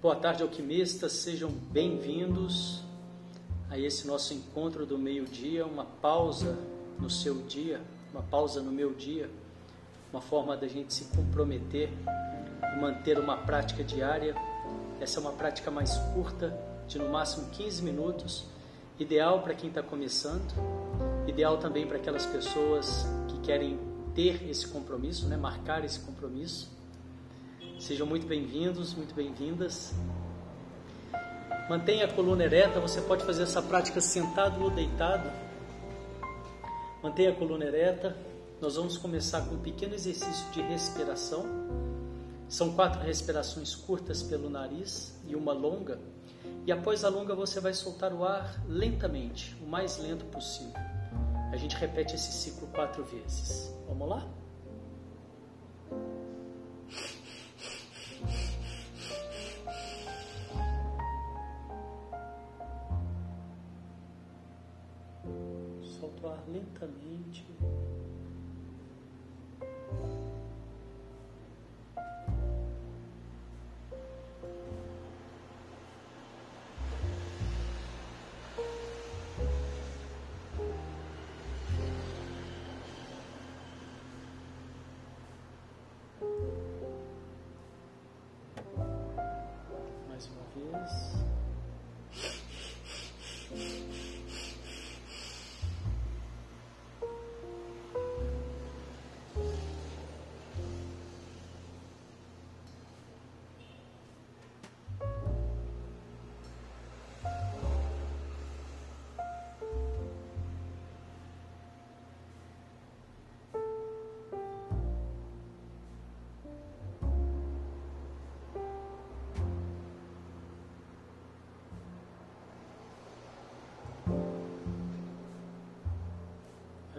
Boa tarde, alquimistas, sejam bem-vindos a esse nosso encontro do meio-dia, uma pausa no seu dia, uma pausa no meu dia, uma forma da gente se comprometer e manter uma prática diária. Essa é uma prática mais curta, de no máximo 15 minutos, ideal para quem está começando, ideal também para aquelas pessoas que querem ter esse compromisso, né, marcar esse compromisso. Sejam muito bem-vindos, muito bem-vindas. Mantenha a coluna ereta, você pode fazer essa prática sentado ou deitado. Mantenha a coluna ereta. Nós vamos começar com um pequeno exercício de respiração. São quatro respirações curtas pelo nariz e uma longa. E após a longa, você vai soltar o ar lentamente, o mais lento possível. A gente repete esse ciclo quatro vezes. Vamos lá? lentamente.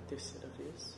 Terceira vez.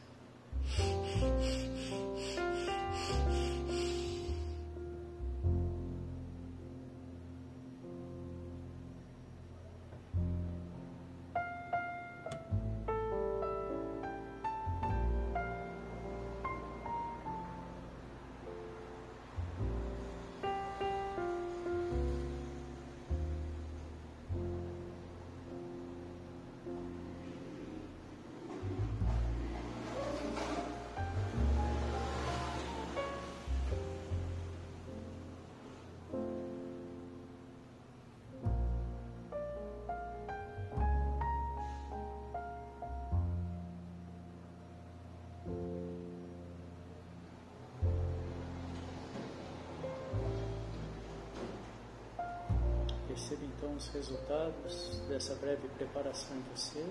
Perceba então os resultados dessa breve preparação em você.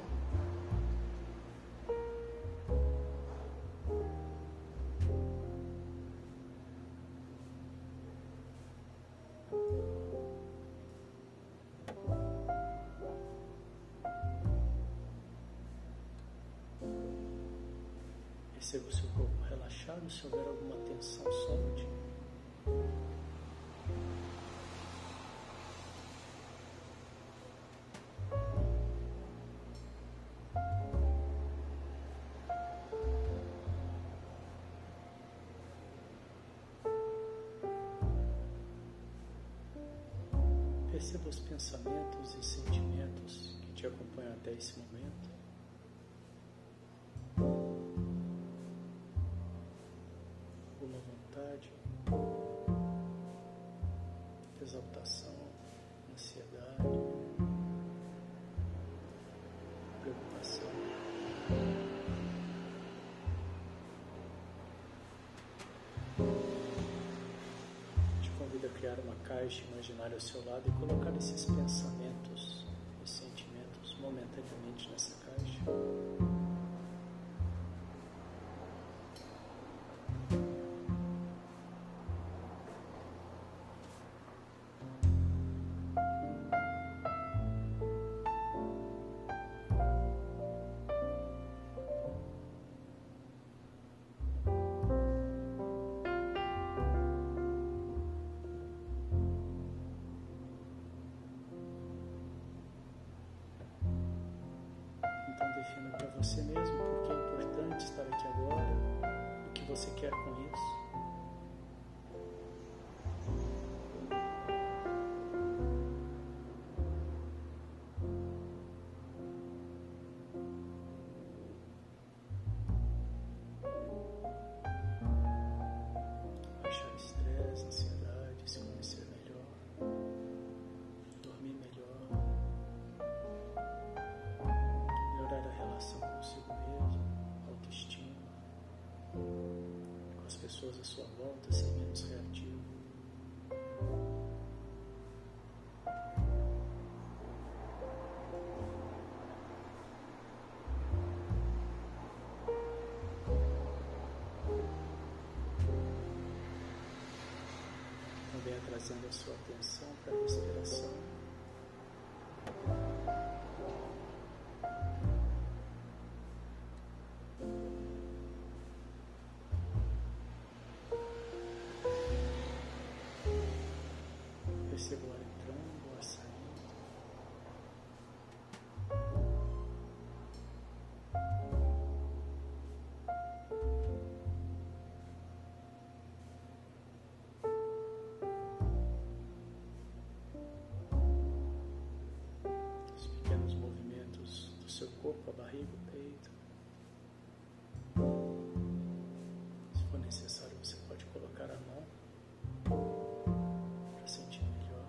Perceba o seu corpo relaxado, se houver alguma tensão, solte. até esse momento. Uma vontade, exaltação, ansiedade, preocupação. Te convido a criar uma caixa imaginária ao seu lado e colocar esses pensamentos você mesmo porque pessoas à sua volta, ser menos reativo. Também trazendo a sua atenção para a seu corpo, a barriga, o peito. Se for necessário, você pode colocar a mão para sentir melhor.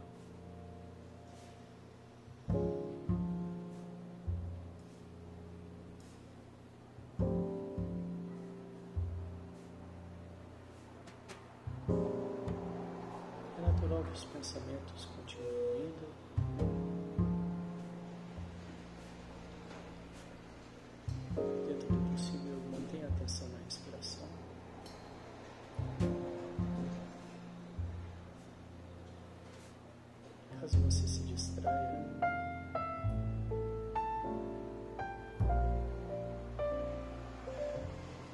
É natural que os pensamentos continuem indo. Caso você se distraia.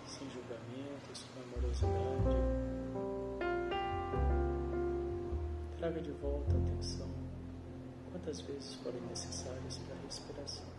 Sem julgamentos, com amorosidade. Traga de volta a atenção quantas vezes forem necessárias para a respiração.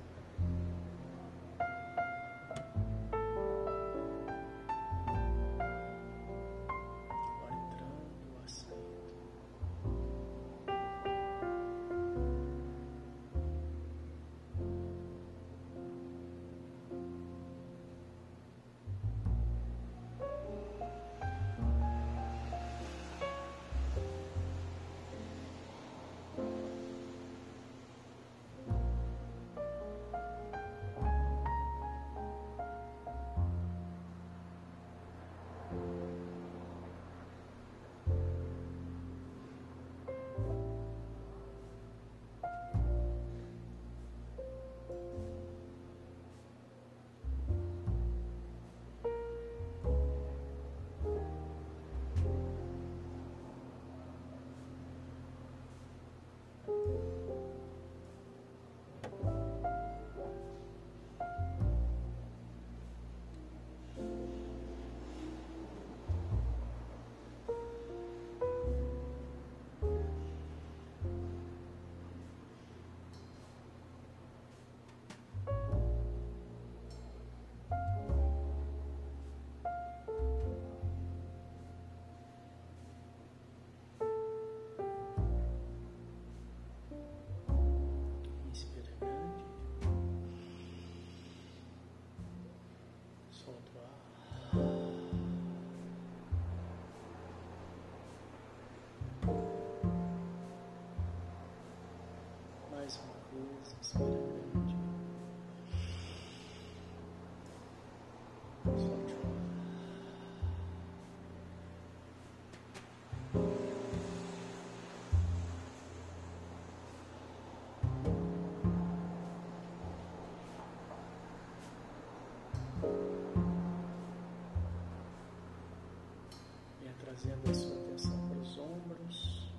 Venha trazendo a sua atenção para os ombros.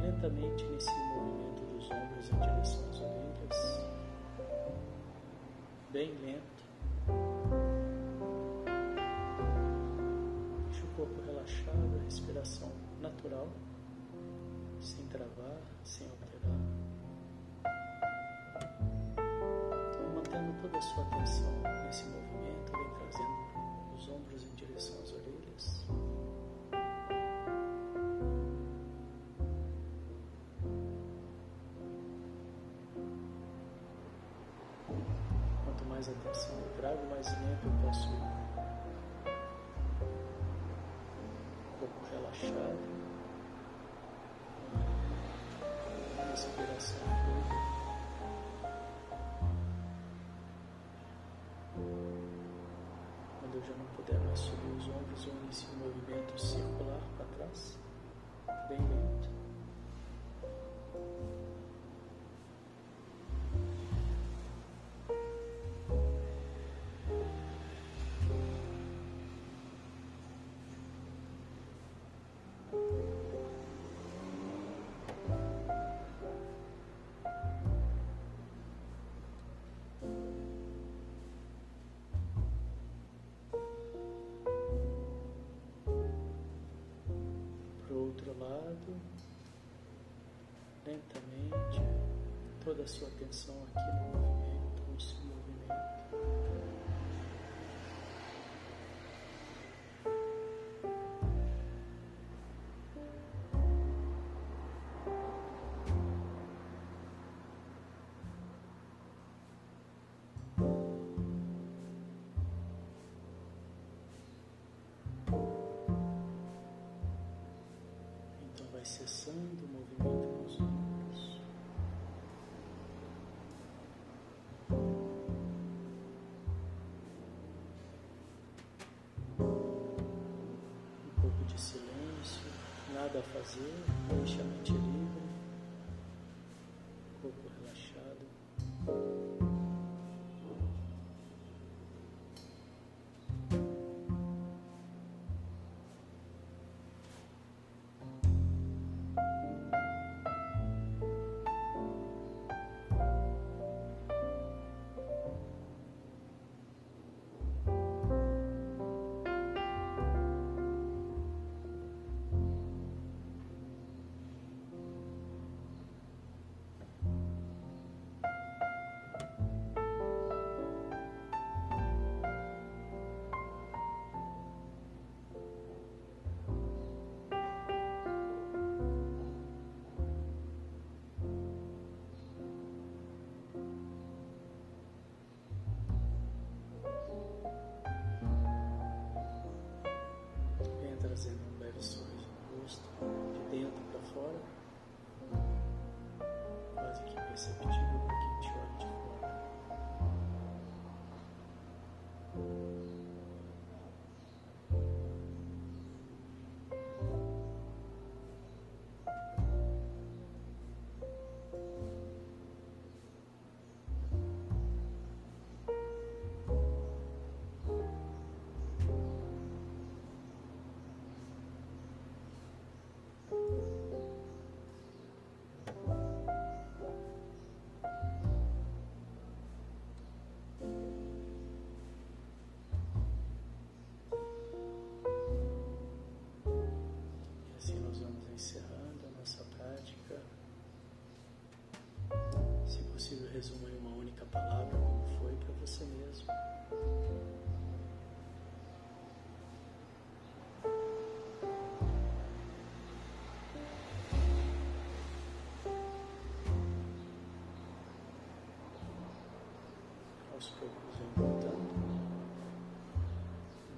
Lentamente o movimento dos ombros em direção às orelhas. Bem lento. Deixe o corpo relaxado, a respiração natural, sem travar, sem alterar. Toda a sua atenção nesse movimento, vem trazendo os ombros em direção às orelhas. Quanto mais atenção eu trago, mais lento eu posso ir. Corpo relaxado. Ombros, eu inicio um movimento circular para trás, bem lento. Toda a sua atenção aqui no movimento, no seu. Então vai cessando nada a fazer, deixa a mente livre, resuma em uma única palavra como foi para você mesmo. Aos poucos vem voltando.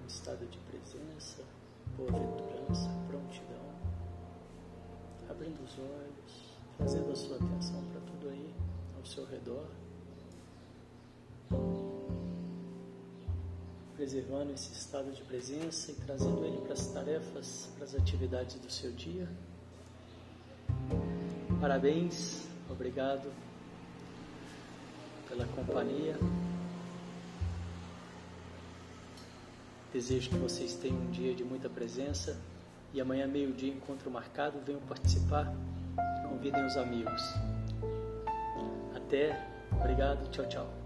Um estado de presença, boa-aventurança, prontidão, abrindo os olhos, trazendo a sua atenção para tudo aí ao seu redor, preservando esse estado de presença e trazendo ele para as tarefas, para as atividades do seu dia. Parabéns, obrigado. pela companhia. Desejo que vocês tenham um dia de muita presença e amanhã, meio-dia, encontro marcado. Venham participar, convidem os amigos. Até, obrigado, tchau, tchau.